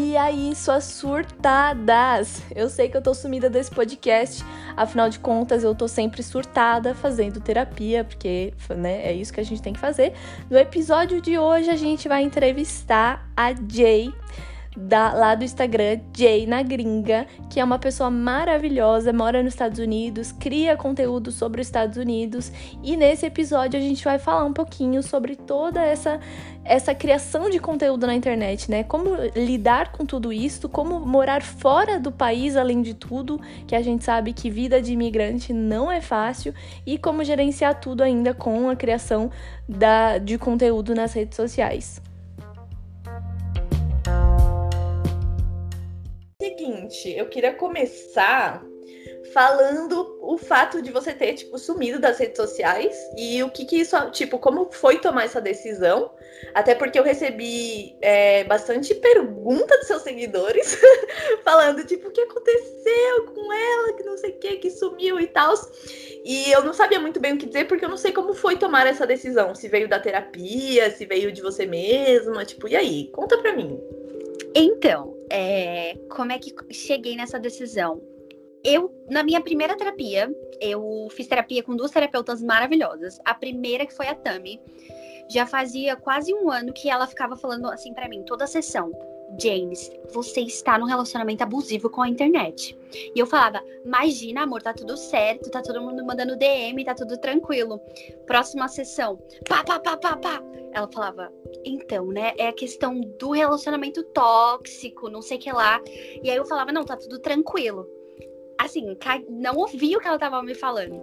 E aí, suas surtadas? Eu sei que eu tô sumida desse podcast, afinal de contas, eu tô sempre surtada fazendo terapia, porque né, é isso que a gente tem que fazer. No episódio de hoje, a gente vai entrevistar a Jay da, lá do Instagram, Jay na Gringa, que é uma pessoa maravilhosa, mora nos Estados Unidos, cria conteúdo sobre os Estados Unidos. E nesse episódio a gente vai falar um pouquinho sobre toda essa, essa criação de conteúdo na internet, né? Como lidar com tudo isso, como morar fora do país, além de tudo, que a gente sabe que vida de imigrante não é fácil, e como gerenciar tudo ainda com a criação da, de conteúdo nas redes sociais. Seguinte, eu queria começar falando o fato de você ter, tipo, sumido das redes sociais e o que que isso, tipo, como foi tomar essa decisão. Até porque eu recebi é, bastante pergunta dos seus seguidores falando, tipo, o que aconteceu com ela, que não sei o que, que sumiu e tal. E eu não sabia muito bem o que dizer, porque eu não sei como foi tomar essa decisão. Se veio da terapia, se veio de você mesma, tipo, e aí? Conta pra mim. Então, é, como é que cheguei nessa decisão? Eu, na minha primeira terapia, eu fiz terapia com duas terapeutas maravilhosas. A primeira, que foi a Tami, já fazia quase um ano que ela ficava falando assim para mim, toda a sessão. James, você está num relacionamento abusivo com a internet. E eu falava, imagina, amor, tá tudo certo, tá todo mundo mandando DM, tá tudo tranquilo. Próxima sessão, pá, pá, pá, pá, pá. Ela falava, então, né, é a questão do relacionamento tóxico, não sei o que lá. E aí eu falava, não, tá tudo tranquilo. Assim, não ouvi o que ela tava me falando.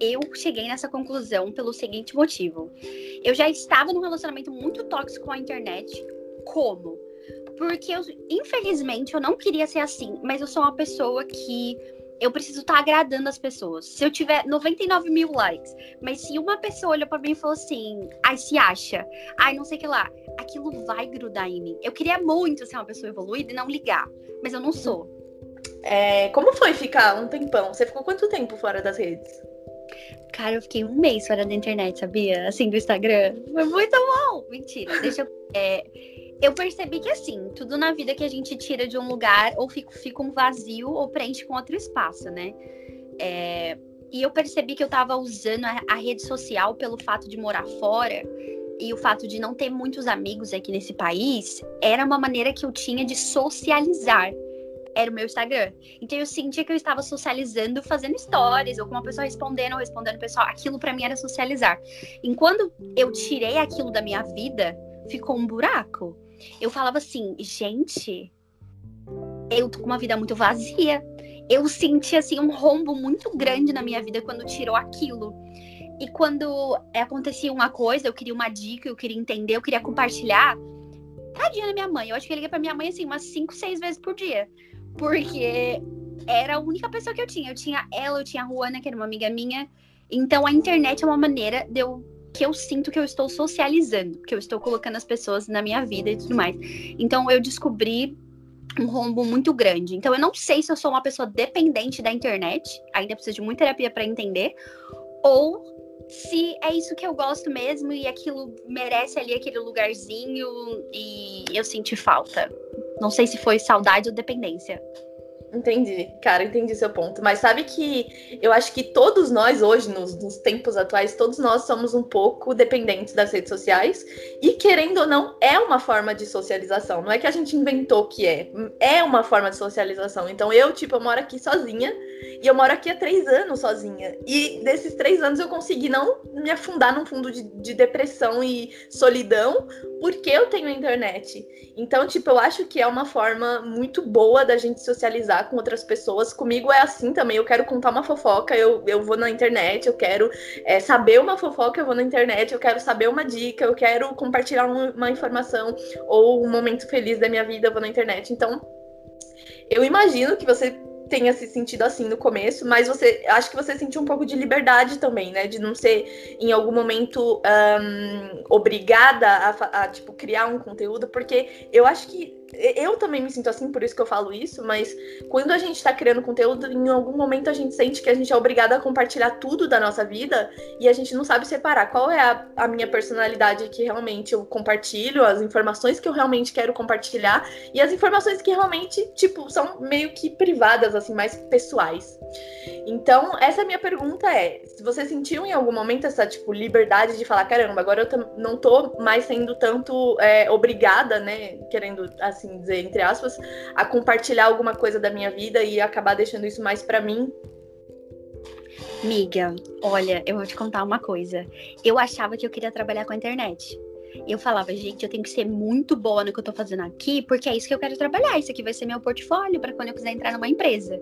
Eu cheguei nessa conclusão pelo seguinte motivo. Eu já estava num relacionamento muito tóxico com a internet. Como? Porque, eu, infelizmente, eu não queria ser assim, mas eu sou uma pessoa que eu preciso estar tá agradando as pessoas. Se eu tiver 99 mil likes, mas se uma pessoa olhou para mim e falou assim, ai, se acha, ai, não sei o que lá, aquilo vai grudar em mim. Eu queria muito ser uma pessoa evoluída e não ligar, mas eu não sou. É, como foi ficar um tempão? Você ficou quanto tempo fora das redes? Cara, eu fiquei um mês fora da internet, sabia? Assim, do Instagram. Foi muito bom! Mentira, deixa eu. É eu percebi que assim, tudo na vida que a gente tira de um lugar ou fica, fica um vazio ou preenche com outro espaço, né? É, e eu percebi que eu tava usando a, a, rede social pelo fato de morar fora e o fato de não ter muitos amigos aqui nesse país, era uma maneira que eu tinha de socializar. Era o meu Instagram. Então eu sentia que eu estava socializando, fazendo stories, ou com uma pessoa respondendo, ou respondendo pessoal. Aquilo para mim era socializar. Enquanto eu tirei aquilo da minha vida, ficou um buraco eu falava assim, gente, eu tô com uma vida muito vazia. Eu senti assim um rombo muito grande na minha vida quando tirou aquilo. E quando acontecia uma coisa, eu queria uma dica, eu queria entender, eu queria compartilhar. Tadinha da minha mãe. Eu acho que eu liguei pra minha mãe assim umas 5, 6 vezes por dia. Porque era a única pessoa que eu tinha. Eu tinha ela, eu tinha a Ruana, que era uma amiga minha. Então a internet é uma maneira de eu que eu sinto que eu estou socializando, que eu estou colocando as pessoas na minha vida e tudo mais. Então eu descobri um rombo muito grande. Então eu não sei se eu sou uma pessoa dependente da internet, ainda preciso de muita terapia para entender, ou se é isso que eu gosto mesmo e aquilo merece ali aquele lugarzinho e eu senti falta. Não sei se foi saudade ou dependência. Entendi, cara, entendi seu ponto. Mas sabe que eu acho que todos nós hoje, nos, nos, tempos atuais, todos nós somos um pouco dependentes das redes sociais. E querendo ou não, é uma forma de socialização. Não é que a gente inventou que é. É uma forma de socialização. Então eu, tipo, eu moro aqui sozinha. E eu moro aqui há três anos sozinha. E desses três anos eu consegui não me afundar num fundo de, de depressão e solidão, porque eu tenho a internet. Então, tipo, eu acho que é uma forma muito boa da gente socializar com outras pessoas. Comigo é assim também. Eu quero contar uma fofoca, eu, eu vou na internet, eu quero é, saber uma fofoca, eu vou na internet, eu quero saber uma dica, eu quero compartilhar uma, informação ou um momento feliz da minha vida, eu vou na internet. Então, eu imagino que você tenha se sentido assim no começo, mas você acho que você sentiu um pouco de liberdade também, né? De não ser em algum momento um, obrigada a, a, tipo criar um conteúdo, porque eu acho que eu também me sinto assim, por isso que eu falo isso, mas quando a gente tá criando conteúdo, em algum momento a gente sente que a gente é obrigado a compartilhar tudo da nossa vida e a gente não sabe separar qual é a, a minha personalidade que realmente eu compartilho, as informações que eu realmente quero compartilhar e as informações que realmente, tipo, são meio que privadas, assim, mais pessoais. Então, essa minha pergunta é, se você sentiu em algum momento essa, tipo, liberdade de falar, caramba, agora eu não tô mais sendo tanto é, obrigada, né, querendo, assim dizer, entre aspas, a compartilhar alguma coisa da minha vida e acabar deixando isso mais para mim Miga, olha, eu vou te contar uma coisa. Eu achava que eu queria trabalhar com a internet eu falava, gente, eu tenho que ser muito boa no que eu tô fazendo aqui, porque é isso que eu quero trabalhar. Isso aqui vai ser meu portfólio para quando eu quiser entrar numa empresa.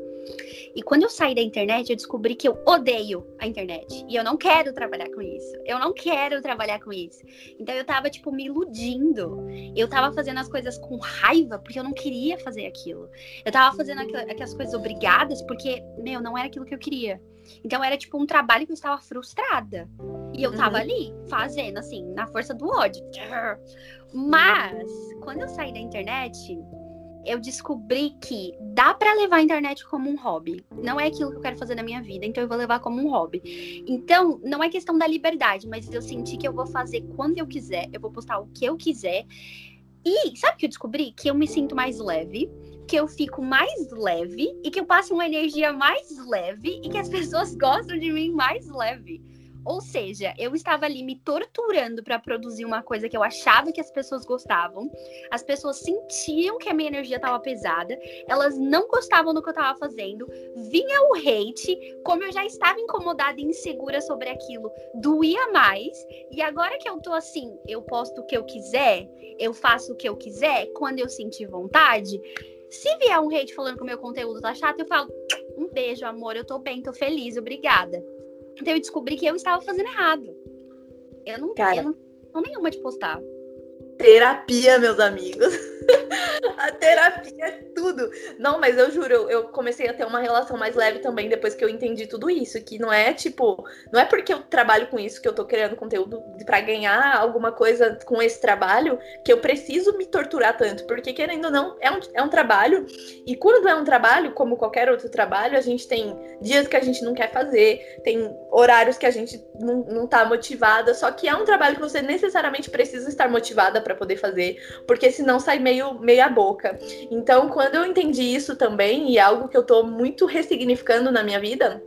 E quando eu saí da internet, eu descobri que eu odeio a internet. E eu não quero trabalhar com isso. Eu não quero trabalhar com isso. Então eu tava, tipo, me iludindo. Eu tava fazendo as coisas com raiva, porque eu não queria fazer aquilo. Eu tava fazendo aquelas coisas obrigadas, porque, meu, não era aquilo que eu queria. Então era tipo um trabalho que eu estava frustrada. E eu tava uhum. ali, fazendo, assim, na força do ódio. Mas, quando eu saí da internet, eu descobri que dá para levar a internet como um hobby. Não é aquilo que eu quero fazer na minha vida, então eu vou levar como um hobby. Então, não é questão da liberdade, mas eu senti que eu vou fazer quando eu quiser, eu vou postar o que eu quiser. E sabe o que eu descobri? Que eu me sinto mais leve que eu fico mais leve e que eu passo uma energia mais leve e que as pessoas gostam de mim mais leve. Ou seja, eu estava ali me torturando para produzir uma coisa que eu achava que as pessoas gostavam. As pessoas sentiam que a minha energia estava pesada, elas não gostavam do que eu estava fazendo. Vinha o hate, como eu já estava incomodada e insegura sobre aquilo, doía mais. E agora que eu tô assim, eu posto o que eu quiser, eu faço o que eu quiser, quando eu sentir vontade, se vier um hate falando que o meu conteúdo tá chato, eu falo: um beijo, amor, eu tô bem, tô feliz, obrigada. Então eu descobri que eu estava fazendo errado. Eu não, Cara, eu não, não nenhuma de postar. Terapia, meus amigos. a terapia é tudo. Não, mas eu juro, eu comecei a ter uma relação mais leve também depois que eu entendi tudo isso. Que não é tipo, não é porque eu trabalho com isso que eu tô criando conteúdo para ganhar alguma coisa com esse trabalho que eu preciso me torturar tanto. Porque, querendo ou não, é um, é um trabalho. E quando é um trabalho, como qualquer outro trabalho, a gente tem dias que a gente não quer fazer, tem horários que a gente não, não tá motivada. Só que é um trabalho que você necessariamente precisa estar motivada para poder fazer. Porque senão sai meio meia boca. Então, quando eu entendi isso também, e é algo que eu tô muito ressignificando na minha vida,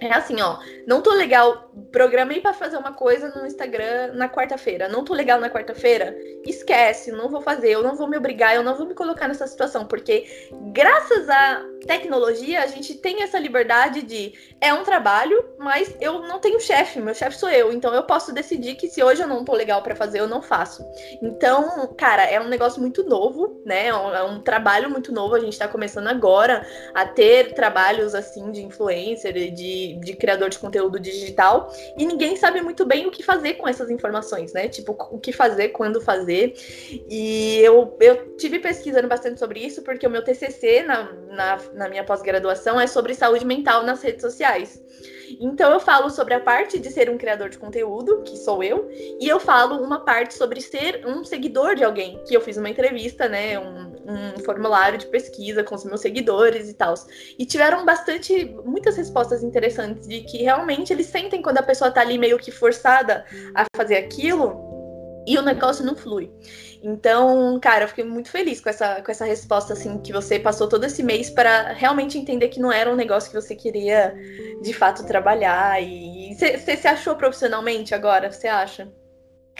é assim, ó, não tô legal, programei para fazer uma coisa no Instagram na quarta-feira, não tô legal na quarta-feira, esquece, não vou fazer, eu não vou me obrigar, eu não vou me colocar nessa situação, porque graças à tecnologia a gente tem essa liberdade de é um trabalho, mas eu não tenho chefe, meu chefe sou eu, então eu posso decidir que se hoje eu não tô legal para fazer, eu não faço. Então, cara, é um negócio muito novo, né? É um, é um trabalho muito novo, a gente tá começando agora a ter trabalhos assim de influencer, de de, criador de conteúdo digital e ninguém sabe muito bem o que fazer com essas informações, né? Tipo, o que fazer, quando fazer. E eu, eu tive pesquisando bastante sobre isso, porque o meu TCC na, na, na minha pós-graduação é sobre saúde mental nas redes sociais. Então eu falo sobre a parte de ser um criador de conteúdo, que sou eu, e eu falo uma parte sobre ser um seguidor de alguém, que eu fiz uma entrevista, né, um, um formulário de pesquisa com os meus seguidores e tal. E tiveram bastante, muitas respostas interessantes de que realmente eles sentem quando a pessoa tá ali meio que forçada a fazer aquilo e o negócio não flui. Então, cara, eu fiquei muito feliz com essa, com essa resposta, assim, que você passou todo esse mês para realmente entender que não era um negócio que você queria de fato trabalhar. E você se achou profissionalmente agora, você acha?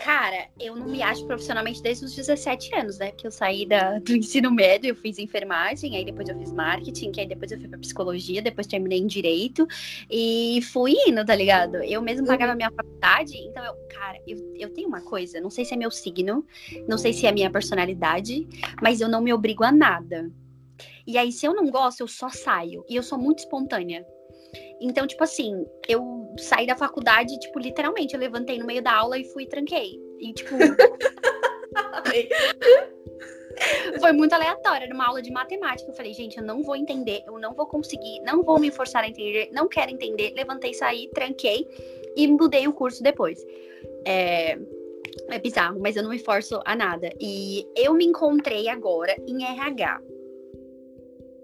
Cara, eu não me acho profissionalmente desde os 17 anos, né? Que eu saí da, do ensino médio, eu fiz enfermagem, aí depois eu fiz marketing, aí depois eu fui pra psicologia, depois terminei em direito e fui indo, tá ligado? Eu mesmo pagava uhum. minha faculdade, então eu, cara, eu, eu tenho uma coisa, não sei se é meu signo, não sei se é minha personalidade, mas eu não me obrigo a nada. E aí, se eu não gosto, eu só saio. E eu sou muito espontânea. Então, tipo assim, eu saí da faculdade, tipo, literalmente, eu levantei no meio da aula e fui e tranquei. E, tipo. Foi muito aleatório, era uma aula de matemática. Eu falei, gente, eu não vou entender, eu não vou conseguir, não vou me forçar a entender, não quero entender. Levantei, saí, tranquei e mudei o curso depois. É... É bizarro, mas eu não me forço a nada. E eu me encontrei agora em RH.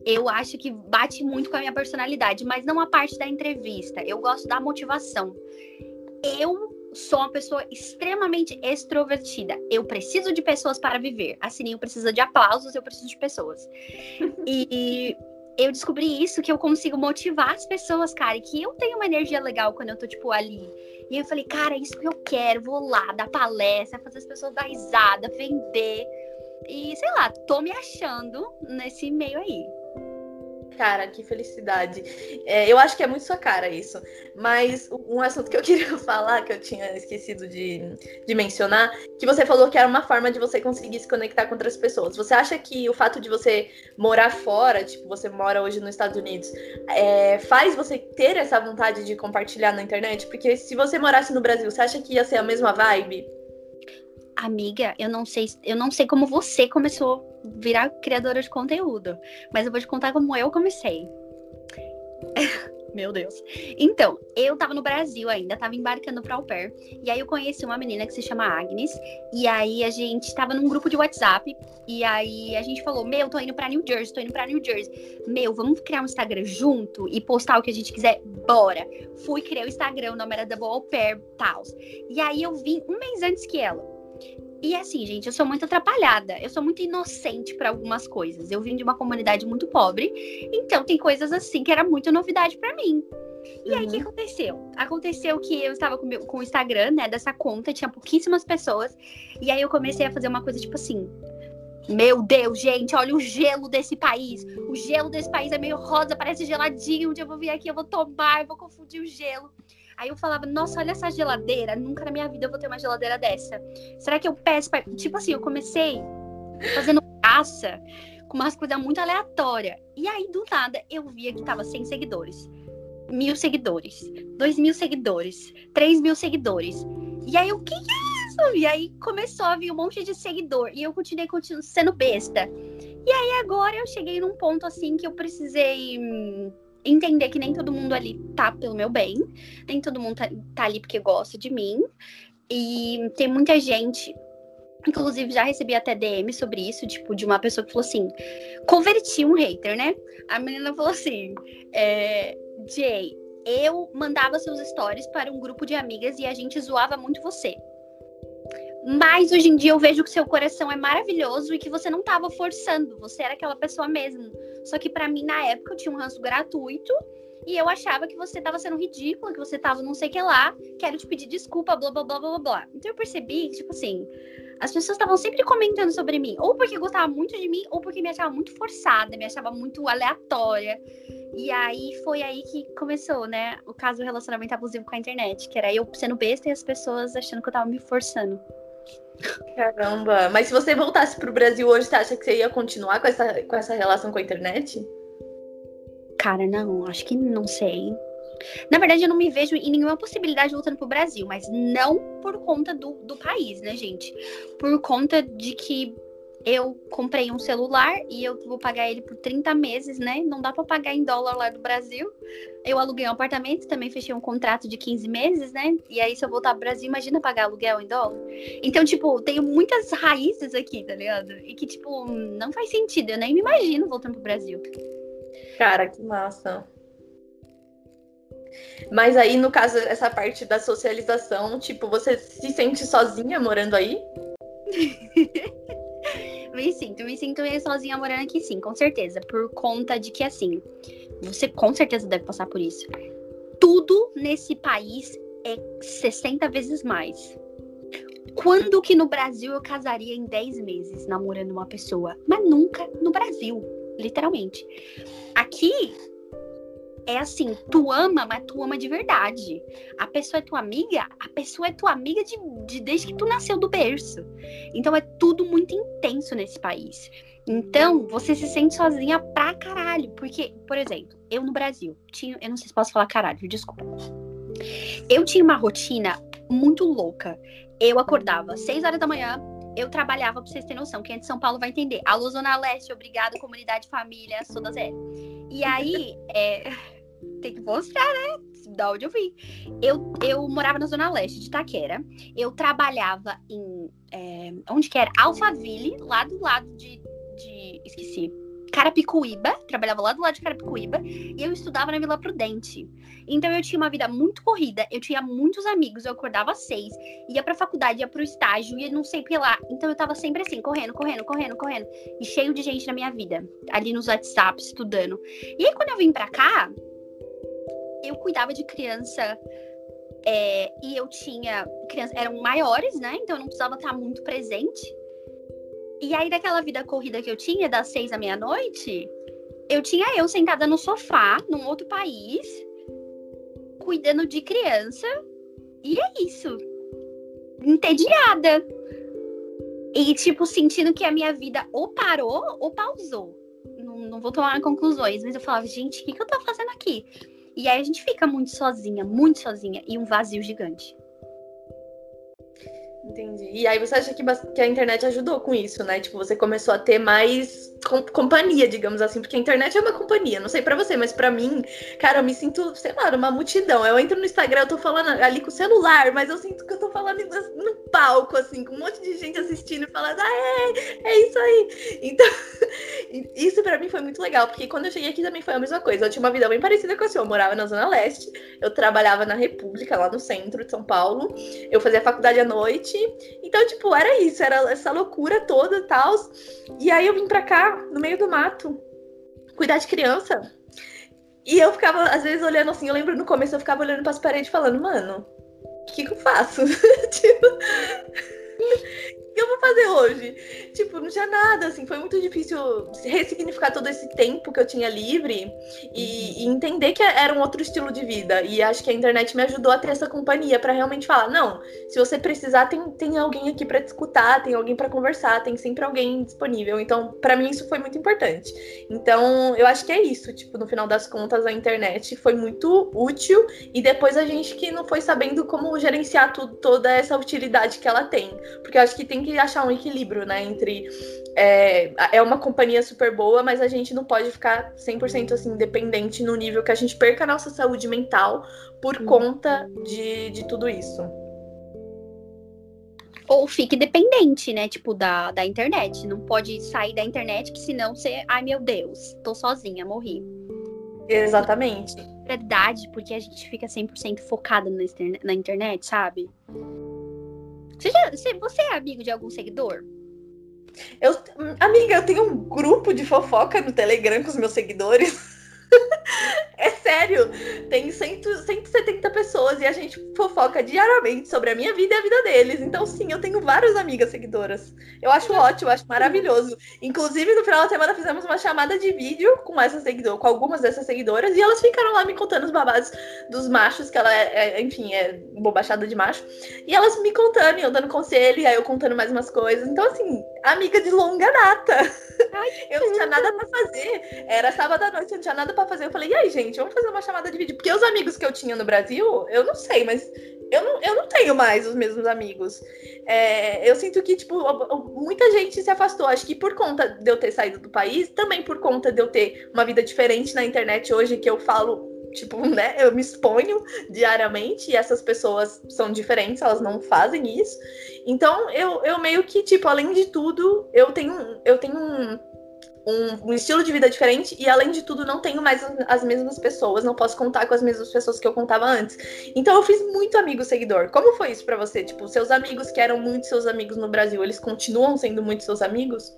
Eu acho que bate muito com a minha personalidade, mas não a parte da entrevista. Eu gosto da motivação. Eu sou uma pessoa extremamente extrovertida. Eu preciso de pessoas para viver. A Sininho precisa de aplausos, eu preciso de pessoas. e eu descobri isso, que eu consigo motivar as pessoas, cara, e que eu tenho uma energia legal quando eu tô, tipo, ali. E eu falei, cara, é isso que eu quero, vou lá, dar palestra, fazer as pessoas dar risada, vender. E, sei lá, tô me achando nesse meio aí. Cara, que felicidade. É, eu acho que é muito sua cara isso. Mas um assunto que eu queria falar, que eu tinha esquecido de, de mencionar, que você falou que era uma forma de você conseguir se conectar com outras pessoas. Você acha que o fato de você morar fora, tipo, você mora hoje nos Estados Unidos, é, faz você ter essa vontade de compartilhar na internet? Porque se você morasse no Brasil, você acha que ia ser a mesma vibe? Amiga, eu não sei, eu não sei como você começou virar criadora de conteúdo, mas eu vou te contar como eu comecei. Meu Deus. Então, eu tava no Brasil ainda, tava embarcando pra au pair. E aí eu conheci uma menina que se chama Agnes. E aí a gente tava num grupo de WhatsApp. E aí a gente falou: Meu, tô indo pra New Jersey, tô indo pra New Jersey. Meu, vamos criar um Instagram junto e postar o que a gente quiser? Bora. Fui criar o Instagram, o nome era Double Au Pair Tals. E aí eu vim um mês antes que ela. E assim, gente, eu sou muito atrapalhada. Eu sou muito inocente para algumas coisas. Eu vim de uma comunidade muito pobre, então tem coisas assim que era muito novidade para mim. E uhum. aí, o que aconteceu? Aconteceu que eu estava com, com o Instagram, né, dessa conta, tinha pouquíssimas pessoas. E aí eu comecei a fazer uma coisa tipo assim. Meu Deus, gente, olha o gelo desse país. O gelo desse país é meio rosa, parece geladinho. Um dia eu vou vir aqui, eu vou tomar, eu vou confundir o gelo. Aí eu falava, nossa, olha essa geladeira, nunca na minha vida eu vou ter uma geladeira dessa. Será que eu peço pra... Tipo assim, eu comecei fazendo caça com umas coisas muito aleatórias. E aí, do nada, eu via que tava 100 seguidores. Mil seguidores, dois mil seguidores, três mil seguidores. E aí, o que é isso? E aí começou a vir um monte de seguidor. E eu continuei, continuei sendo besta. E aí agora eu cheguei num ponto assim que eu precisei hum, entender que nem todo mundo ali tá pelo meu bem, nem todo mundo tá, tá ali porque gosta de mim. E tem muita gente Inclusive, já recebi até DM sobre isso, tipo, de uma pessoa que falou assim: converti um hater, né? A menina falou assim: é, Jay, eu mandava seus stories para um grupo de amigas e a gente zoava muito você. Mas hoje em dia eu vejo que seu coração é maravilhoso e que você não estava forçando, você era aquela pessoa mesmo. Só que para mim, na época, eu tinha um ranço gratuito e eu achava que você estava sendo ridícula, que você estava não sei o que lá, quero te pedir desculpa, blá blá blá blá blá. Então eu percebi que, tipo assim, as pessoas estavam sempre comentando sobre mim, ou porque gostavam muito de mim, ou porque me achava muito forçada, me achava muito aleatória. E aí foi aí que começou, né, o caso do relacionamento abusivo com a internet, que era eu sendo besta e as pessoas achando que eu tava me forçando. Caramba, mas se você voltasse pro Brasil hoje, você acha que você ia continuar com essa, com essa relação com a internet? Cara, não, acho que não sei. Na verdade, eu não me vejo em nenhuma possibilidade voltando pro Brasil, mas não por conta do, do país, né, gente? Por conta de que eu comprei um celular e eu vou pagar ele por 30 meses, né? Não dá para pagar em dólar lá do Brasil. Eu aluguei um apartamento, também fechei um contrato de 15 meses, né? E aí, se eu voltar pro Brasil, imagina pagar aluguel em dólar. Então, tipo, tenho muitas raízes aqui, tá ligado? E que, tipo, não faz sentido. Eu nem me imagino voltando pro Brasil. Cara, que massa. Mas aí, no caso, essa parte da socialização, tipo, você se sente sozinha morando aí? me sinto, me sinto meio sozinha morando aqui, sim, com certeza. Por conta de que, assim, você com certeza deve passar por isso. Tudo nesse país é 60 vezes mais. Quando que no Brasil eu casaria em 10 meses namorando uma pessoa? Mas nunca no Brasil, literalmente. Aqui é assim, tu ama, mas tu ama de verdade. A pessoa é tua amiga, a pessoa é tua amiga de, de desde que tu nasceu do berço. Então é tudo muito intenso nesse país. Então, você se sente sozinha pra caralho. Porque, por exemplo, eu no Brasil, tinha, eu não sei se posso falar caralho, desculpa. Eu tinha uma rotina muito louca. Eu acordava às 6 horas da manhã, eu trabalhava, pra vocês terem noção, quem é de São Paulo vai entender. Alô, Zona Leste, obrigado, comunidade, família, da Zé. E aí, é, tem que mostrar, né? da onde eu vim. Eu, eu morava na Zona Leste de Itaquera. Eu trabalhava em. É, onde que era? Alphaville, lá do lado de. de esqueci. Carapicuíba, trabalhava lá do lado de Carapicuíba, e eu estudava na Vila Prudente. Então eu tinha uma vida muito corrida, eu tinha muitos amigos, eu acordava às seis, ia pra faculdade, ia pro estágio, ia não sei o lá. Então eu tava sempre assim, correndo, correndo, correndo, correndo. E cheio de gente na minha vida, ali nos WhatsApp, estudando. E aí quando eu vim pra cá, eu cuidava de criança é, e eu tinha crianças eram maiores, né? Então eu não precisava estar muito presente. E aí, daquela vida corrida que eu tinha, das seis à meia-noite, eu tinha eu sentada no sofá, num outro país, cuidando de criança. E é isso. Entediada. E, tipo, sentindo que a minha vida ou parou ou pausou. Não, não vou tomar conclusões, mas eu falava, gente, o que, que eu tô fazendo aqui? E aí a gente fica muito sozinha, muito sozinha, e um vazio gigante. Entendi. E aí você acha que, que a internet ajudou com isso, né? Tipo, você começou a ter mais com companhia, digamos assim, porque a internet é uma companhia. Não sei para você, mas para mim, cara, eu me sinto, sei lá, uma multidão. Eu entro no Instagram, eu tô falando ali com o celular, mas eu sinto que eu tô falando no palco, assim, com um monte de gente assistindo e falando, ah, é, é isso aí. Então, isso para mim foi muito legal, porque quando eu cheguei aqui também foi a mesma coisa. Eu tinha uma vida bem parecida com a sua. Eu morava na Zona Leste, eu trabalhava na República, lá no centro de São Paulo. Eu fazia faculdade à noite então, tipo, era isso, era essa loucura toda e tal. E aí eu vim pra cá, no meio do mato, cuidar de criança. E eu ficava, às vezes, olhando assim, eu lembro no começo, eu ficava olhando pras paredes falando, mano, o que, que eu faço? tipo que eu vou fazer hoje? Tipo, não tinha nada, assim, foi muito difícil ressignificar todo esse tempo que eu tinha livre e, e, entender que era um outro estilo de vida. E acho que a internet me ajudou a ter essa companhia para realmente falar: não, se você precisar, tem, tem alguém aqui para te escutar, tem alguém para conversar, tem sempre alguém disponível. Então, para mim, isso foi muito importante. Então, eu acho que é isso. Tipo, no final das contas, a internet foi muito útil e depois a gente que não foi sabendo como gerenciar tudo, toda essa utilidade que ela tem. Porque eu acho que tem que achar um equilíbrio, né? Entre. É, é uma companhia super boa, mas a gente não pode ficar 100% assim, dependente no nível que a gente perca a nossa saúde mental por uhum. conta de, de tudo isso. Ou fique dependente, né? Tipo, da, da internet. Não pode sair da internet, que senão você. Ai, meu Deus, tô sozinha, morri. Exatamente. Verdade, porque a gente fica 100% focada na, na internet, sabe? Você, já, você, é amigo de algum seguidor? Eu, amiga, eu tenho um grupo de fofoca no Telegram com os meus seguidores. É sério, tem 100, 170 pessoas e a gente fofoca diariamente sobre a minha vida e a vida deles. Então, sim, eu tenho várias amigas seguidoras. Eu acho ótimo, eu acho maravilhoso. Inclusive, no final da semana fizemos uma chamada de vídeo com essa seguidora, com algumas dessas seguidoras, e elas ficaram lá me contando os babados dos machos, que ela é, é enfim, é bobachada de macho. E elas me contando, e eu dando conselho, e aí eu contando mais umas coisas. Então, assim, amiga de longa data. Ai, eu não tinha nada para fazer. Era sábado à noite, eu não tinha nada para fazer. Eu falei, e aí, gente, vamos fazer uma chamada de vídeo? Porque os amigos que eu tinha no Brasil, eu não sei, mas eu não, eu não tenho mais os mesmos amigos. É, eu sinto que, tipo, muita gente se afastou. Acho que por conta de eu ter saído do país, também por conta de eu ter uma vida diferente na internet hoje, que eu falo tipo, né, eu me exponho diariamente e essas pessoas são diferentes, elas não fazem isso. Então, eu, eu meio que, tipo, além de tudo, eu tenho, eu tenho um, um, um, estilo de vida diferente e, além de tudo, não tenho mais as mesmas pessoas, não posso contar com as mesmas pessoas que eu contava antes. Então, eu fiz muito amigo seguidor. Como foi isso para você? Tipo, seus amigos que eram muito seus amigos no Brasil, eles continuam sendo muito seus amigos?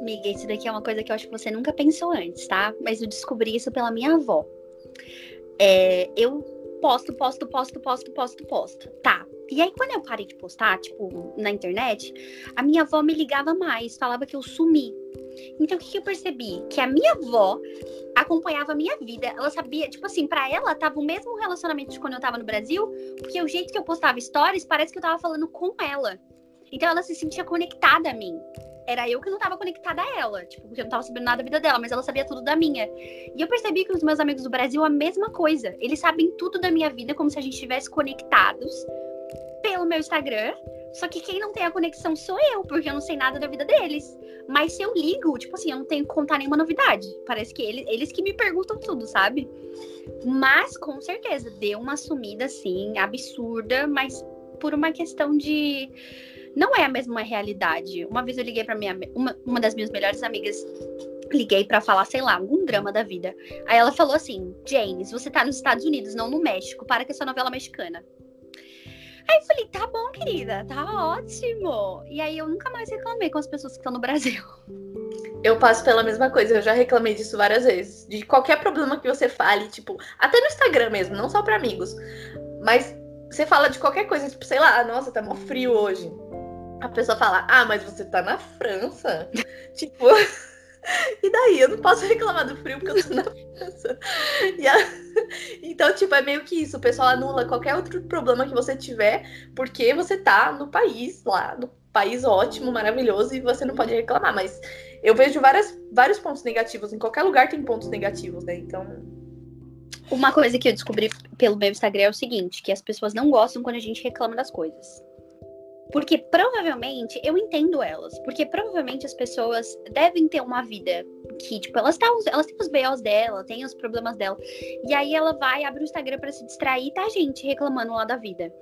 Amiga, isso daqui é uma coisa que eu acho que você nunca pensou antes, tá? Mas eu descobri isso pela minha avó. É, eu posto, posto, posto, posto, posto, posto. Tá. E aí, quando eu parei de postar, tipo, na internet, a minha avó me ligava mais, falava que eu sumi. Então, o que, que eu percebi? Que a minha avó acompanhava a minha vida. Ela sabia, tipo assim, para ela tava o mesmo relacionamento de quando eu tava no Brasil, porque o jeito que eu postava stories parece que eu tava falando com ela. Então, ela se sentia conectada a mim era eu que não tava conectada a ela, tipo, porque eu não tava sabendo nada da vida dela, mas ela sabia tudo da minha. E eu percebi que os meus amigos do Brasil, a mesma coisa. Eles sabem tudo da minha vida, como se a gente estivesse conectados pelo meu Instagram, Só que quem não tem a conexão sou eu, porque eu não sei nada da vida deles. Mas se eu ligo, tipo assim, eu não tenho que contar nenhuma novidade. Parece que eles, eles que me perguntam tudo, sabe? Mas, com certeza, deu uma sumida, assim, absurda, mas por uma questão de. Não é a mesma realidade. Uma vez eu liguei para minha uma, uma das minhas melhores amigas liguei para falar, sei lá, algum drama da vida. Aí ela falou assim: James, você tá nos Estados Unidos, não no México. Para com essa novela mexicana. Aí eu falei, tá bom, querida, tá ótimo. E aí eu nunca mais reclamei com as pessoas que estão no Brasil. Eu passo pela mesma coisa, eu já reclamei disso várias vezes. De qualquer problema que você fale, tipo, até no Instagram mesmo, não só para amigos. Mas você fala de qualquer coisa, tipo, sei lá, nossa, tá mó frio hoje. A pessoa fala, ah, mas você tá na França. tipo. E daí? Eu não posso reclamar do frio porque eu tô na França. A... Então, tipo, é meio que isso. O pessoal anula qualquer outro problema que você tiver porque você tá no país lá, no país ótimo, maravilhoso, e você não pode reclamar. Mas eu vejo várias, vários pontos negativos. Em qualquer lugar tem pontos negativos, né? Então. Uma coisa que eu descobri pelo meu Instagram é o seguinte: que as pessoas não gostam quando a gente reclama das coisas. Porque provavelmente, eu entendo elas, porque provavelmente as pessoas devem ter uma vida que, tipo, elas, tá, elas têm os BOs dela, têm os problemas dela. E aí ela vai, abre o Instagram para se distrair tá gente reclamando lá da vida.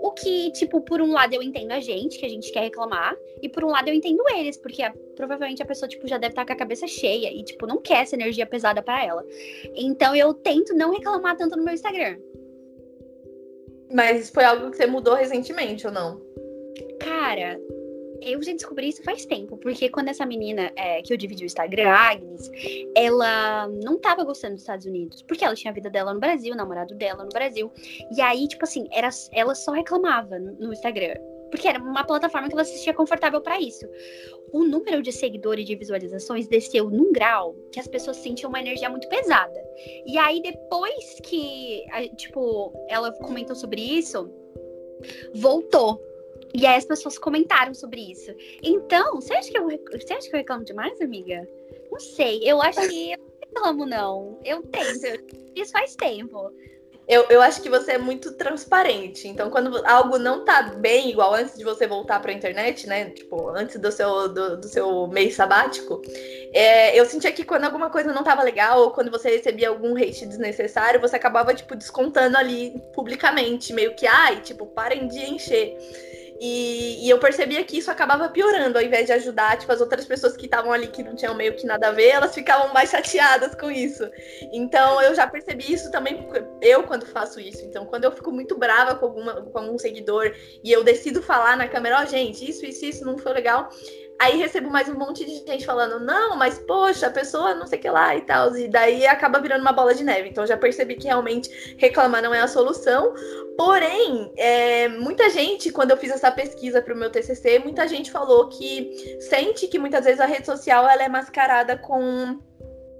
O que, tipo, por um lado eu entendo a gente, que a gente quer reclamar, e por um lado eu entendo eles, porque a, provavelmente a pessoa, tipo, já deve estar tá com a cabeça cheia e, tipo, não quer essa energia pesada para ela. Então eu tento não reclamar tanto no meu Instagram. Mas foi algo que você mudou recentemente ou não? Cara, eu já descobri isso faz tempo, porque quando essa menina é, que eu dividi o Instagram, Agnes, ela não tava gostando dos Estados Unidos, porque ela tinha a vida dela no Brasil, o namorado dela no Brasil. E aí, tipo assim, era, ela só reclamava no Instagram. Porque era uma plataforma que ela se sentia confortável para isso. O número de seguidores e de visualizações desceu num grau que as pessoas sentiam uma energia muito pesada. E aí, depois que, tipo, ela comentou sobre isso, voltou e aí as pessoas comentaram sobre isso. Então, você acha que eu, você acha que eu reclamo demais, amiga? Não sei. Eu acho que eu não reclamo, não. Eu tento. Isso faz tempo. Eu, eu acho que você é muito transparente. Então, quando algo não tá bem, igual antes de você voltar pra internet, né? Tipo, antes do seu, do, do seu mês sabático, é, eu sentia que quando alguma coisa não tava legal, ou quando você recebia algum hate desnecessário, você acabava, tipo, descontando ali publicamente, meio que, ai, tipo, parem de encher. E, e, eu percebia que isso acabava piorando, ao invés de ajudar, tipo, as outras pessoas que estavam ali que não tinham meio que nada a ver, elas ficavam mais chateadas com isso. Então eu já percebi isso também, eu quando faço isso. Então, quando eu fico muito brava com, alguma, com algum seguidor e eu decido falar na câmera, ó, oh, gente, isso, isso, isso não foi legal, Aí recebo mais um monte de gente falando, não, mas poxa, a pessoa não sei o que lá e tal. E daí acaba virando uma bola de neve. Então já percebi que realmente reclamar não é a solução. Porém, é, muita gente, quando eu fiz essa pesquisa para o meu TCC, muita gente falou que sente que muitas vezes a rede social ela é mascarada com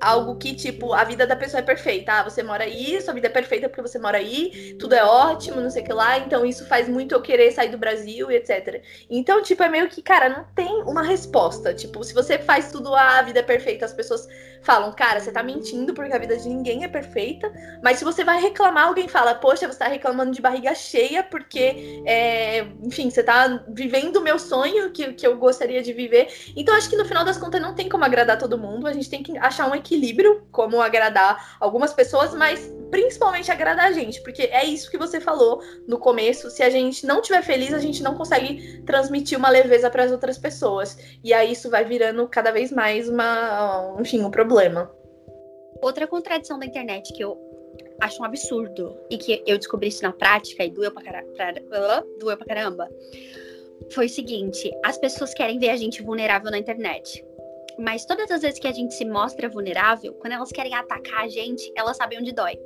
algo que, tipo, a vida da pessoa é perfeita. Ah, você mora aí, sua vida é perfeita porque você mora aí, tudo é ótimo, não sei o que lá. Então, isso faz muito eu querer sair do Brasil e etc. Então, tipo, é meio que, cara, não tem uma resposta. Tipo, se você faz tudo, ah, a vida é perfeita, as pessoas falam, cara, você tá mentindo porque a vida de ninguém é perfeita. Mas se você vai reclamar, alguém fala, poxa, você tá reclamando de barriga cheia porque, é, enfim, você tá vivendo o meu sonho que, que eu gostaria de viver. Então, acho que no final das contas não tem como agradar todo mundo. A gente tem que achar um equilíbrio equilíbrio, como agradar algumas pessoas, mas principalmente agradar a gente, porque é isso que você falou no começo. Se a gente não estiver feliz, a gente não consegue transmitir uma leveza para as outras pessoas. E aí isso vai virando cada vez mais uma, enfim, um problema. Outra contradição da internet que eu acho um absurdo e que eu descobri isso na prática e doeu pra, cara... doeu caramba foi o seguinte: as pessoas querem ver a gente vulnerável na internet. Mas todas as vezes que a gente se mostra vulnerável, quando elas querem atacar a gente, elas sabem onde dói.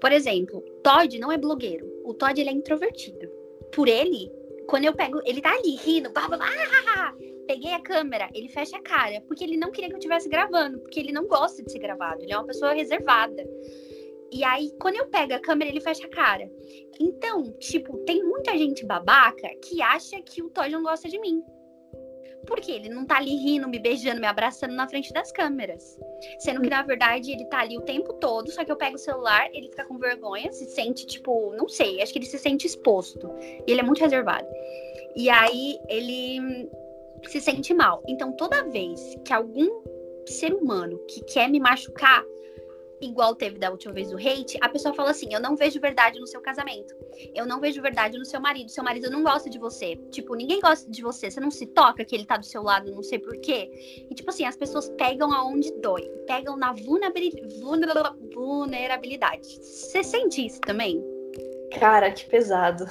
Por exemplo, Todd não é blogueiro. O Todd ele é introvertido. Por ele, quando eu pego, ele tá ali rindo, blá, blá, blá, peguei a câmera, ele fecha a cara, porque ele não queria que eu estivesse gravando, porque ele não gosta de ser gravado, ele é uma pessoa reservada. E aí, quando eu pego a câmera, ele fecha a cara. Então, tipo, tem muita gente babaca que acha que o Todd não gosta de mim. Porque ele não tá ali rindo, me beijando, me abraçando na frente das câmeras. Sendo que, na verdade, ele tá ali o tempo todo, só que eu pego o celular, ele fica com vergonha, se sente, tipo, não sei, acho que ele se sente exposto. Ele é muito reservado. E aí ele se sente mal. Então, toda vez que algum ser humano que quer me machucar, igual teve da última vez o hate, a pessoa fala assim: Eu não vejo verdade no seu casamento. Eu não vejo verdade no seu marido. Seu marido não gosta de você. Tipo, ninguém gosta de você. Você não se toca que ele tá do seu lado, não sei porquê. E, tipo assim, as pessoas pegam aonde dói. Pegam na vulnerabilidade. Você sente isso também? Cara, que pesado.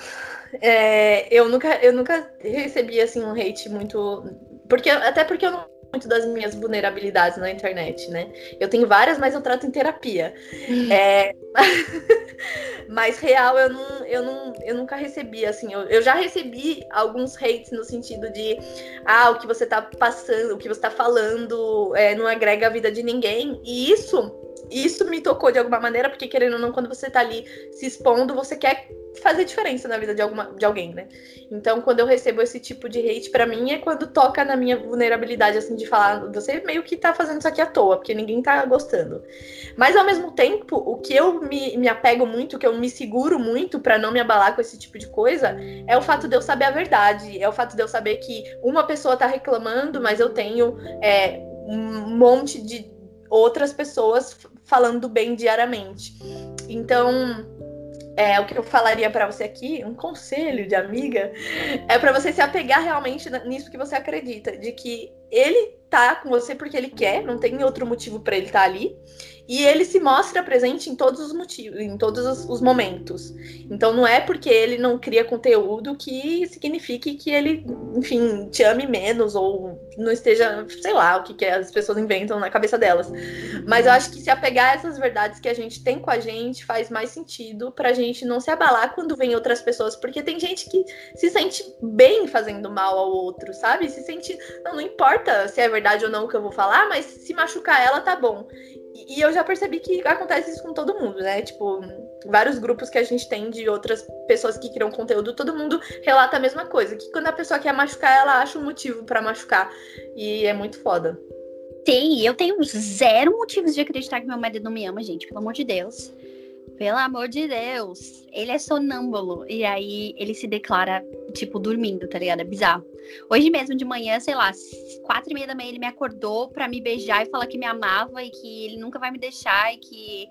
É, eu, nunca, eu nunca recebi assim um hate muito. Porque, até porque eu não muito das minhas vulnerabilidades na internet, né? Eu tenho várias, mas eu trato em terapia. Uhum. É... mas real, eu, não, eu, não, eu nunca recebi, assim, eu, eu, já recebi alguns hates no sentido de ah, o que você tá passando, o que você tá falando é, não agrega a vida de ninguém. E isso, isso me tocou de alguma maneira, porque querendo ou não, quando você tá ali se expondo, você quer fazer diferença na vida de, alguma, de alguém, né? Então, quando eu recebo esse tipo de hate, para mim é quando toca na minha vulnerabilidade, assim, de falar, você meio que tá fazendo isso aqui à toa, porque ninguém tá gostando. Mas, ao mesmo tempo, o que eu me, me apego muito, que eu me seguro muito para não me abalar com esse tipo de coisa, é o fato de eu saber a verdade, é o fato de eu saber que uma pessoa tá reclamando, mas eu tenho é, um monte de outras pessoas falando bem diariamente. Então é, o que eu falaria para você aqui, um conselho de amiga, é para você se apegar realmente nisso que você acredita, de que ele tá com você porque ele quer, não tem outro motivo para ele estar tá ali. E ele se mostra presente em todos os motivos, em todos os, momentos. Então não é porque ele não cria conteúdo que signifique que ele, enfim, te ame menos ou não esteja, sei lá, o que, que as pessoas inventam na cabeça delas. Mas eu acho que se apegar a essas verdades que a gente tem com a gente faz mais sentido pra gente não se abalar quando vem outras pessoas, porque tem gente que se sente bem fazendo mal ao outro, sabe? Se sente, não, não importa se é verdade ou não o que eu vou falar, mas se machucar ela tá bom. E eu já percebi que acontece isso com todo mundo, né? Tipo, vários grupos que a gente tem de outras pessoas que criam conteúdo, todo mundo relata a mesma coisa. Que quando a pessoa quer machucar, ela acha um motivo para machucar. E é muito foda. Sim, eu tenho zero motivos de acreditar que meu marido não me ama, gente, pelo amor de Deus. Pelo amor de Deus. Ele é sonâmbulo. E aí ele se declara, tipo, dormindo, tá ligado? É bizarro. Hoje mesmo de manhã, sei lá, quatro e meia da manhã, ele me acordou pra me beijar e falar que me amava e que ele nunca vai me deixar e que.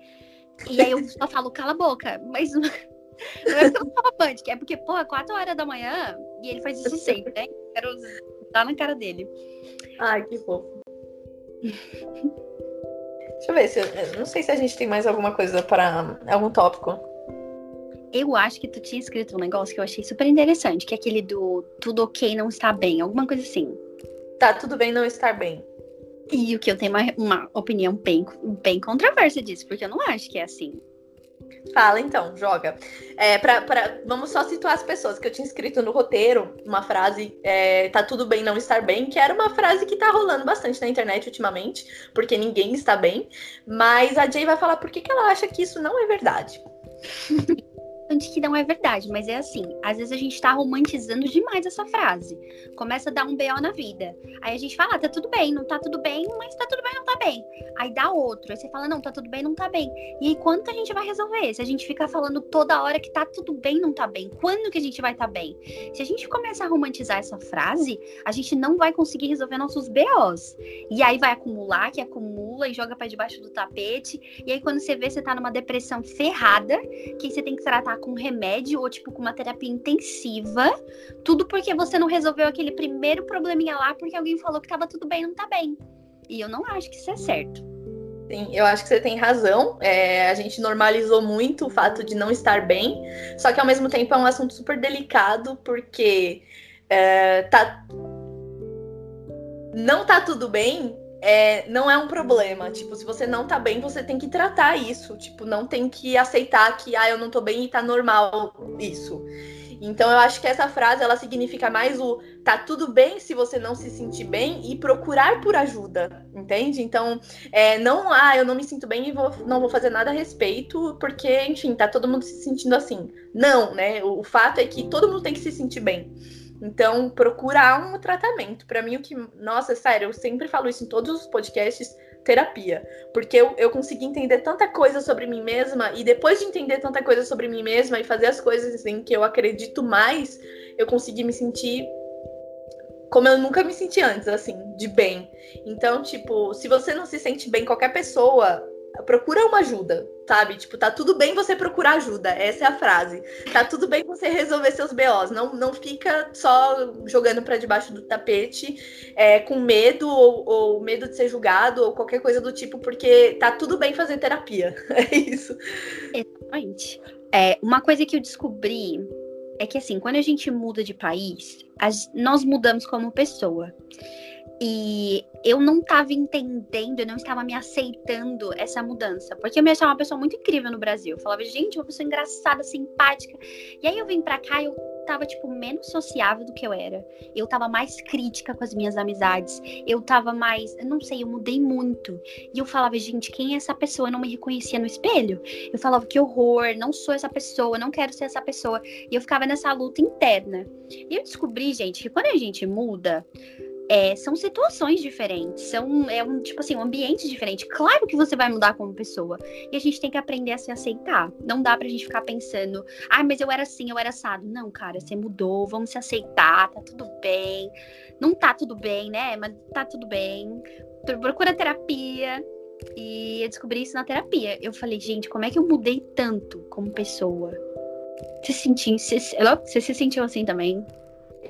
E aí eu só falo, cala a boca. Mas não é porque eu tava pânico, é porque, porra, quatro horas da manhã e ele faz isso sempre, né? Quero dar na cara dele. Ai, que fofo. Deixa eu ver se. Eu, não sei se a gente tem mais alguma coisa para. algum tópico. Eu acho que tu tinha escrito um negócio que eu achei super interessante, que é aquele do tudo ok não está bem, alguma coisa assim. Tá, tudo bem não estar bem. E o que eu tenho uma, uma opinião bem, bem controversa disso, porque eu não acho que é assim. Fala então, joga. É, pra, pra, vamos só situar as pessoas, que eu tinha escrito no roteiro uma frase, é, tá tudo bem não estar bem, que era uma frase que tá rolando bastante na internet ultimamente, porque ninguém está bem. Mas a Jay vai falar por que, que ela acha que isso não é verdade. que não é verdade, mas é assim, às vezes a gente tá romantizando demais essa frase. Começa a dar um BO na vida. Aí a gente fala, ah, tá tudo bem, não tá tudo bem, mas tá tudo bem, não tá bem. Aí dá outro, aí você fala, não, tá tudo bem, não tá bem. E aí quando que a gente vai resolver? Se a gente ficar falando toda hora que tá tudo bem, não tá bem, quando que a gente vai tá bem? Se a gente começar a romantizar essa frase, a gente não vai conseguir resolver nossos BOs. E aí vai acumular, que acumula e joga para debaixo do tapete. E aí quando você vê, você tá numa depressão ferrada, que você tem que tratar com remédio ou tipo com uma terapia intensiva, tudo porque você não resolveu aquele primeiro probleminha lá porque alguém falou que tava tudo bem, não tá bem. E eu não acho que isso é certo. Sim, eu acho que você tem razão. É, a gente normalizou muito o fato de não estar bem, só que ao mesmo tempo é um assunto super delicado porque é, tá não tá tudo bem é, não é um problema. Tipo, se você não tá bem, você tem que tratar isso. Tipo, não tem que aceitar que, ah, eu não tô bem e tá normal isso. Então eu acho que essa frase ela significa mais o tá tudo bem se você não se sentir bem e procurar por ajuda, entende? Então, é, não, ah, eu não me sinto bem e vou, não vou fazer nada a respeito, porque, enfim, tá todo mundo se sentindo assim. Não, né? O, o fato é que todo mundo tem que se sentir bem. Então, procurar um tratamento. Para mim, o que. Nossa, sério, eu sempre falo isso em todos os podcasts. terapia. Porque eu, eu consegui entender tanta coisa sobre mim mesma, e depois de entender tanta coisa sobre mim mesma e fazer as coisas em que eu acredito mais, eu consegui me sentir como eu nunca me senti antes, assim, de bem. Então, tipo, se você não se sente bem, qualquer pessoa procura uma ajuda, sabe? Tipo, tá tudo bem você procurar ajuda. Essa é a frase. Tá tudo bem você resolver seus BOs. Não, não fica só jogando para debaixo do tapete é, com medo ou, ou, medo de ser julgado ou qualquer coisa do tipo, porque tá tudo bem fazer terapia. É isso. Exatamente. É, uma coisa que eu descobri é que, assim, quando a gente muda de país, as, nós mudamos como pessoa. E eu não estava entendendo, eu não estava me aceitando essa mudança. Porque eu me achava uma pessoa muito incrível no Brasil. Eu falava, gente, uma pessoa engraçada, simpática. E aí eu vim pra cá e eu tava, tipo, menos sociável do que eu era. Eu tava mais crítica com as minhas amizades. Eu tava mais. Eu não sei, eu mudei muito. E eu falava, gente, quem é essa pessoa? Eu não me reconhecia no espelho. Eu falava, que horror, não sou essa pessoa, não quero ser essa pessoa. E eu ficava nessa luta interna. E eu descobri, gente, que quando a gente muda é, são situações diferentes, são é um tipo assim, um ambiente diferente. Claro que você vai mudar como pessoa. E a gente tem que aprender a se aceitar. Não dá pra gente ficar pensando, ah, mas eu era assim, eu era assado. Não, cara, você mudou, vamos se aceitar, tá tudo bem. Não tá tudo bem, né? Mas tá tudo bem. Procura terapia. E eu descobri isso na terapia. Eu falei, gente, como é que eu mudei tanto como pessoa? Você, sentiu, você, você se sentiu assim também?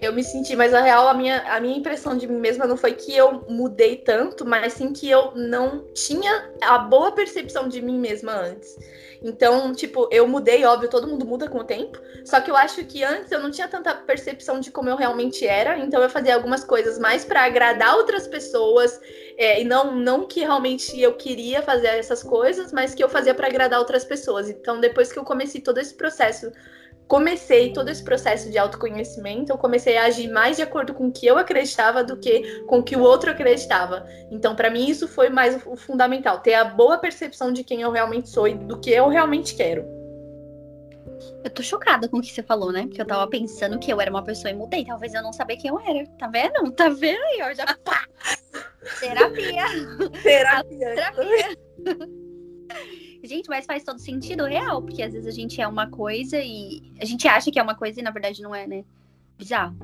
Eu me senti, mas a real, a minha, a minha impressão de mim mesma não foi que eu mudei tanto, mas sim que eu não tinha a boa percepção de mim mesma antes. Então, tipo, eu mudei, óbvio, todo mundo muda com o tempo. Só que eu acho que antes eu não tinha tanta percepção de como eu realmente era. Então eu fazia algumas coisas mais para agradar outras pessoas. É, e não, não que realmente eu queria fazer essas coisas, mas que eu fazia para agradar outras pessoas. Então, depois que eu comecei todo esse processo comecei todo esse processo de autoconhecimento, eu comecei a agir mais de acordo com o que eu acreditava do que com o que o outro acreditava. Então, para mim, isso foi mais o fundamental, ter a boa percepção de quem eu realmente sou e do que eu realmente quero. Eu tô chocada com o que você falou, né? Porque eu tava pensando que eu era uma pessoa e mudei. Talvez eu não sabia quem eu era. Tá vendo? Tá vendo aí? Eu já. Pá! Terapia! Terapia! Terapia! Gente, mas faz todo sentido real, porque às vezes a gente é uma coisa e a gente acha que é uma coisa e na verdade não é, né? Bizarro.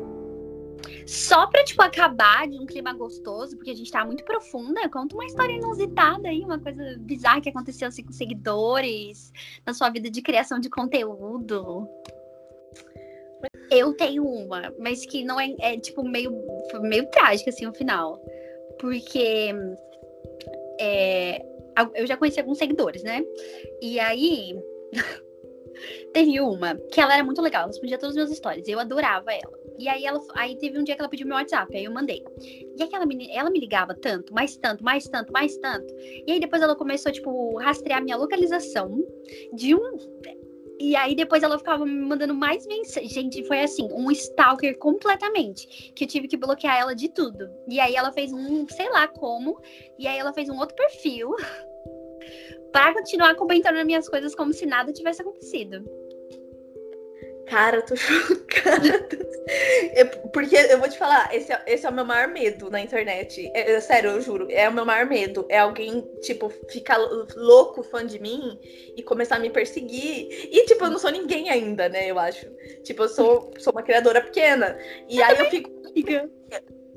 Só pra, tipo, acabar de um clima gostoso, porque a gente tá muito profunda, conta uma história inusitada aí, uma coisa bizarra que aconteceu assim, com seguidores, na sua vida de criação de conteúdo. Eu tenho uma, mas que não é, é tipo, meio, meio trágica, assim, o final. Porque é, eu já conheci alguns seguidores, né? E aí. teve uma que ela era muito legal, ela respondia todas as minhas histórias. Eu adorava ela. E aí ela aí teve um dia que ela pediu meu WhatsApp, aí eu mandei. E aquela menina, ela me ligava tanto, mais tanto, mais tanto, mais tanto. E aí depois ela começou tipo rastrear minha localização de um e aí depois ela ficava me mandando mais mensagens. Gente, foi assim, um stalker completamente. Que eu tive que bloquear ela de tudo. E aí ela fez um, sei lá como. E aí ela fez um outro perfil. para continuar comentando as minhas coisas como se nada tivesse acontecido. Cara, eu tô chocada. É, porque eu vou te falar, esse é, esse é o meu maior medo na internet. É, é, sério, eu juro. É o meu maior medo. É alguém, tipo, ficar louco, fã de mim e começar a me perseguir. E, tipo, eu não sou ninguém ainda, né? Eu acho. Tipo, eu sou, sou uma criadora pequena. E eu aí eu fico.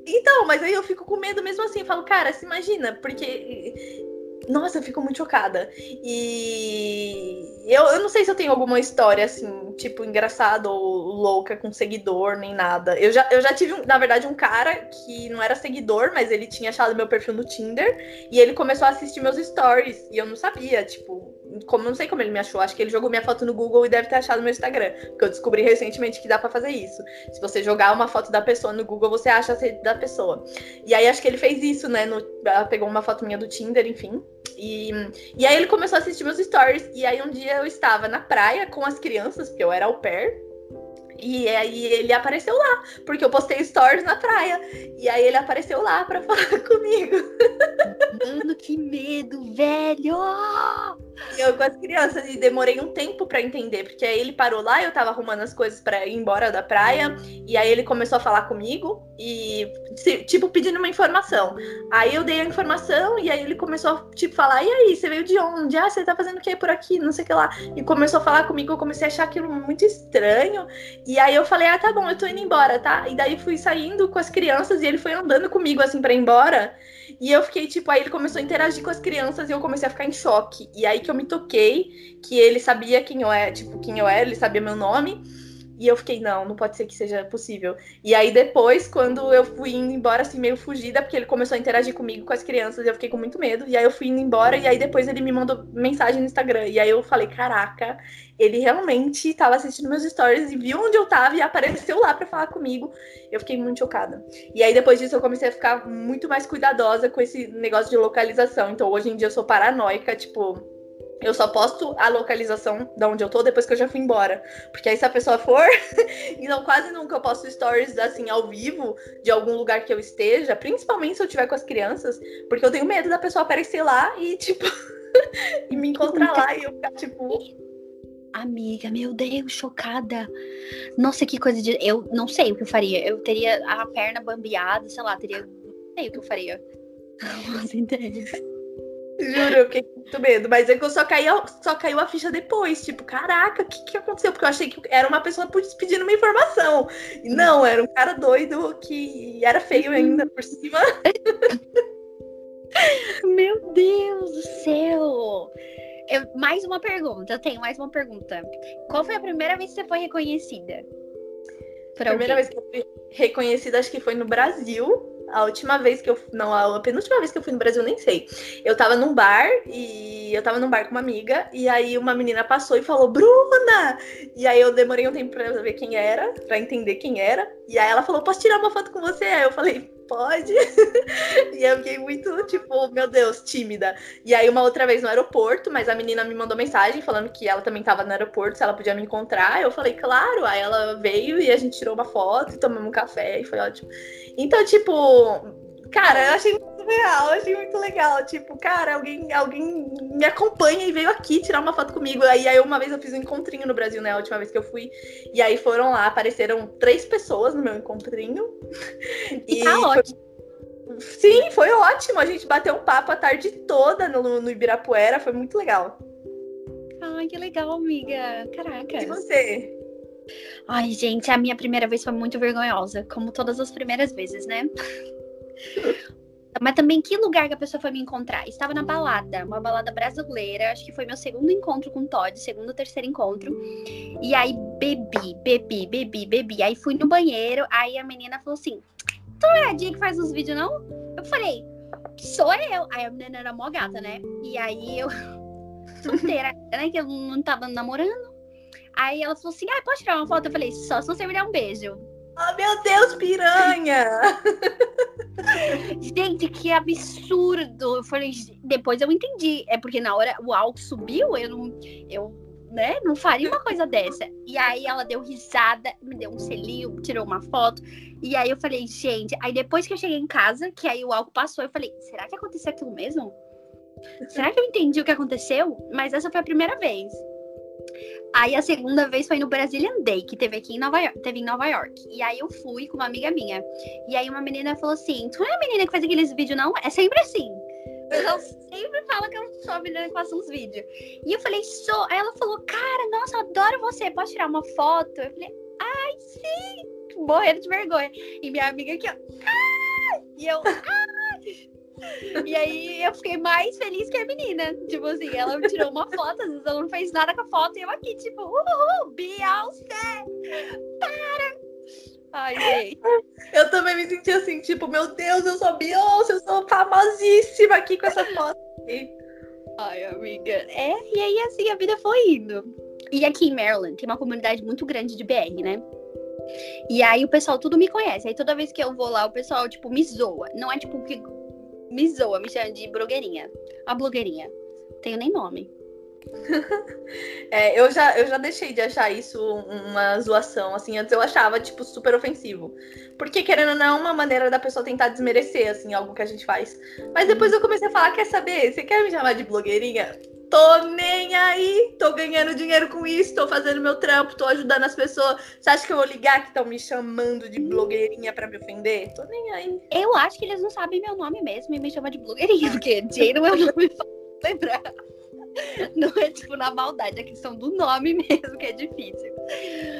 Então, mas aí eu fico com medo mesmo assim. Eu falo, cara, se imagina, porque nossa, eu fico muito chocada. E eu, eu não sei se eu tenho alguma história assim, tipo, engraçada ou louca com seguidor, nem nada. Eu já, eu já tive, na verdade, um cara que não era seguidor, mas ele tinha achado meu perfil no Tinder e ele começou a assistir meus stories. E eu não sabia, tipo, como não sei como ele me achou, acho que ele jogou minha foto no Google e deve ter achado meu Instagram, porque eu descobri recentemente que dá para fazer isso. Se você jogar uma foto da pessoa no Google, você acha a rede da pessoa. E aí acho que ele fez isso, né? No, pegou uma foto minha do Tinder, enfim. E, e aí ele começou a assistir meus stories. E aí um dia eu estava na praia com as crianças, porque eu era au pair. E aí ele apareceu lá, porque eu postei stories na praia. E aí ele apareceu lá para falar comigo. Mano, que medo, velho! Eu com as crianças e demorei um tempo para entender, porque aí ele parou lá, eu tava arrumando as coisas para ir embora da praia, e aí ele começou a falar comigo e tipo pedindo uma informação. Aí eu dei a informação e aí ele começou a tipo falar: "E aí, você veio de onde? Ah, você tá fazendo o que por aqui? Não sei o que lá". E começou a falar comigo, eu comecei a achar aquilo muito estranho. E aí eu falei: "Ah, tá bom, eu tô indo embora, tá?". E daí fui saindo com as crianças e ele foi andando comigo assim para ir embora. E eu fiquei, tipo, aí ele começou a interagir com as crianças e eu comecei a ficar em choque. E aí que eu me toquei, que ele sabia quem eu era, tipo, quem eu era, ele sabia meu nome. E eu fiquei, não, não pode ser que seja possível. E aí depois, quando eu fui indo embora, assim, meio fugida, porque ele começou a interagir comigo, com as crianças, eu fiquei com muito medo. E aí eu fui indo embora, e aí depois ele me mandou mensagem no Instagram. E aí eu falei, caraca, ele realmente estava assistindo meus stories e viu onde eu tava e apareceu lá para falar comigo. Eu fiquei muito chocada. E aí depois disso eu comecei a ficar muito mais cuidadosa com esse negócio de localização. Então hoje em dia eu sou paranoica, tipo eu só posto a localização de onde eu tô depois que eu já fui embora. Porque aí se a pessoa for, então quase nunca eu posto stories assim ao vivo de algum lugar que eu esteja, principalmente se eu tiver com as crianças, porque eu tenho medo da pessoa aparecer lá e tipo e me encontrar lá e eu ficar tipo Amiga, meu Deus, chocada. Nossa, que coisa de. Eu não sei o que eu faria. Eu teria a perna bambeada, sei lá, teria. Não sei o que eu faria. Não ideia. Juro, eu fiquei com muito medo. Mas é que eu só, caí, só caiu a ficha depois. Tipo, caraca, o que, que aconteceu? Porque eu achei que era uma pessoa pedindo uma informação. E não, era um cara doido que era feio ainda por cima. Meu Deus do céu! Eu, mais uma pergunta, eu tenho mais uma pergunta. Qual foi a primeira vez que você foi reconhecida? a primeira vez que eu fui reconhecida, acho que foi no Brasil. A última vez que eu. Não, a penúltima vez que eu fui no Brasil, nem sei. Eu tava num bar e eu tava num bar com uma amiga, e aí uma menina passou e falou, Bruna! E aí eu demorei um tempo pra ver quem era, pra entender quem era. E aí ela falou, posso tirar uma foto com você? Aí eu falei, pode. e eu fiquei muito, tipo, meu Deus, tímida. E aí, uma outra vez no aeroporto, mas a menina me mandou mensagem falando que ela também tava no aeroporto, se ela podia me encontrar. Eu falei, claro. Aí ela veio e a gente tirou uma foto tomamos um café e foi ótimo. Então, tipo, cara, eu achei muito real, achei muito legal. Tipo, cara, alguém, alguém me acompanha e veio aqui tirar uma foto comigo. Aí, aí uma vez eu fiz um encontrinho no Brasil, né? A última vez que eu fui. E aí foram lá, apareceram três pessoas no meu encontrinho. E, e tá ótimo. Sim, foi ótimo. A gente bateu um papo a tarde toda no, no Ibirapuera, foi muito legal. Ai, que legal, amiga. Caraca. E você? Ai, gente, a minha primeira vez foi muito vergonhosa, como todas as primeiras vezes, né? Mas também que lugar que a pessoa foi me encontrar? Estava na balada, uma balada brasileira. Acho que foi meu segundo encontro com o Todd, segundo ou terceiro encontro. E aí bebi, bebi, bebi, bebi. Aí fui no banheiro, aí a menina falou assim: Tu é a dia que faz os vídeos, não? Eu falei, sou eu. Aí a menina era mó gata, né? E aí eu, solteira, né? Que eu não tava namorando. Aí ela falou assim: ah, pode tirar uma foto? Eu falei, só se você me der um beijo. Oh, meu Deus, piranha! Gente, que absurdo! Eu falei, depois eu entendi. É porque na hora o álcool subiu, eu não. Eu, né, não faria uma coisa dessa. E aí ela deu risada, me deu um selinho, tirou uma foto. E aí eu falei, gente, aí depois que eu cheguei em casa, que aí o álcool passou, eu falei, será que aconteceu aquilo mesmo? Será que eu entendi o que aconteceu? Mas essa foi a primeira vez. Aí a segunda vez foi no Brazilian Day, que teve aqui em Nova York, teve em Nova York. E aí eu fui com uma amiga minha. E aí uma menina falou assim: Tu não é a menina que faz aqueles vídeos, não? É sempre assim. Ela sempre fala que eu sou a menina que faz uns vídeos. E eu falei, sou. Aí ela falou, cara, nossa, eu adoro você. Posso tirar uma foto? Eu falei, ai, sim! Morrendo de vergonha. E minha amiga aqui, ó. Ah! E eu, ah! E aí eu fiquei mais feliz que a menina. Tipo assim, ela tirou uma foto, às vezes ela não fez nada com a foto, e eu aqui, tipo, uhul, Beyoncé! Para! Ai, gente. Eu também me senti assim, tipo, meu Deus, eu sou Beyoncé, eu sou famosíssima aqui com essa foto. Ai, amiga. É, e aí assim a vida foi indo. E aqui em Maryland tem uma comunidade muito grande de BR, né? E aí o pessoal tudo me conhece. Aí toda vez que eu vou lá, o pessoal, tipo, me zoa. Não é tipo que me zoa, me chama de blogueirinha. A blogueirinha. Tenho nem nome. é, eu já, eu já deixei de achar isso uma zoação, assim, antes eu achava, tipo, super ofensivo. Porque, querendo ou não, é uma maneira da pessoa tentar desmerecer, assim, algo que a gente faz. Mas depois eu comecei a falar, quer saber? Você quer me chamar de blogueirinha? Tô nem aí, tô ganhando dinheiro com isso, tô fazendo meu trampo, tô ajudando as pessoas. Você acha que eu vou ligar que estão me chamando de blogueirinha pra me ofender? Tô nem aí. Eu acho que eles não sabem meu nome mesmo e me chamam de blogueirinha, porque Jay não é o nome lembrar. Não é tipo na maldade, é questão do nome mesmo que é difícil.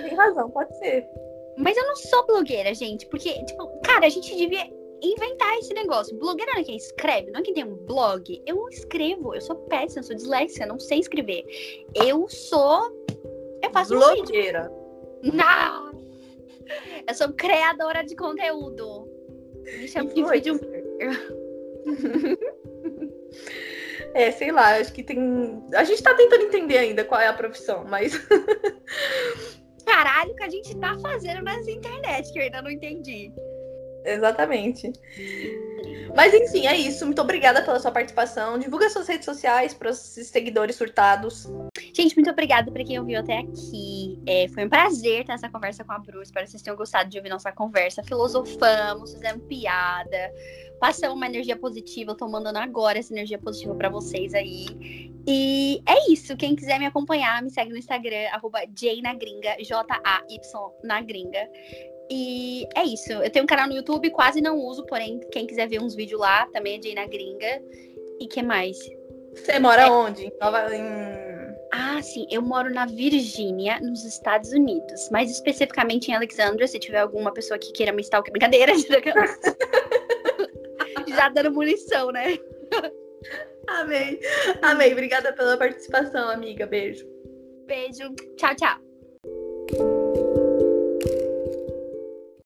Tem razão, pode ser. Mas eu não sou blogueira, gente, porque, tipo, cara, a gente devia inventar esse negócio. Blogueira não é quem escreve, não é quem tem um blog. Eu não escrevo, eu sou péssima, eu sou disléxica, não sei escrever. Eu sou. Eu faço blogueira. Um não! Eu sou criadora de conteúdo. Me chamo de vídeo. É, sei lá, acho que tem. A gente tá tentando entender ainda qual é a profissão, mas. Caralho, que a gente tá fazendo nessa internet, que eu ainda não entendi. Exatamente. Mas enfim, é isso. Muito obrigada pela sua participação. Divulga suas redes sociais para os seguidores surtados. Gente, muito obrigada para quem ouviu até aqui. É, foi um prazer ter essa conversa com a Bru. Espero que vocês tenham gostado de ouvir nossa conversa. Filosofamos, fizemos piada, passamos uma energia positiva. Eu tô mandando agora essa energia positiva para vocês aí. E é isso. Quem quiser me acompanhar, me segue no Instagram, arroba J-na-gringa, J-A-Y na gringa. E é isso. Eu tenho um canal no YouTube, quase não uso, porém, quem quiser ver uns vídeos lá, também é Jay na Gringa. E que mais? Você mora é... onde? Em Nova. Em... Ah, sim, eu moro na Virgínia, nos Estados Unidos. Mais especificamente em Alexandria, se tiver alguma pessoa que queira me stalker. Brincadeira, já dando munição, né? Amei. Amei. Obrigada pela participação, amiga. Beijo. Beijo. Tchau, tchau.